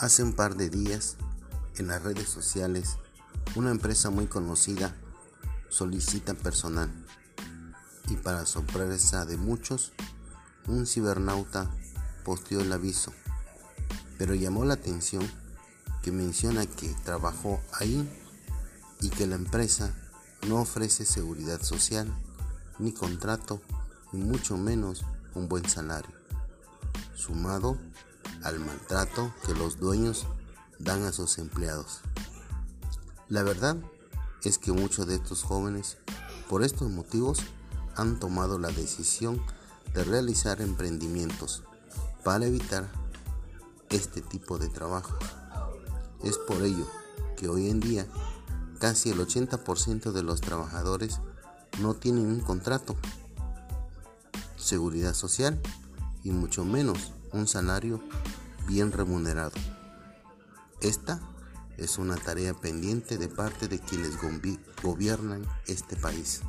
Hace un par de días, en las redes sociales, una empresa muy conocida solicita personal. Y para sorpresa de muchos, un cibernauta posteó el aviso, pero llamó la atención que menciona que trabajó ahí y que la empresa no ofrece seguridad social, ni contrato, ni mucho menos un buen salario, sumado al maltrato que los dueños dan a sus empleados. La verdad es que muchos de estos jóvenes, por estos motivos, han tomado la decisión de realizar emprendimientos para evitar este tipo de trabajo. Es por ello que hoy en día casi el 80% de los trabajadores no tienen un contrato, seguridad social y mucho menos un salario bien remunerado. Esta es una tarea pendiente de parte de quienes gobiernan este país.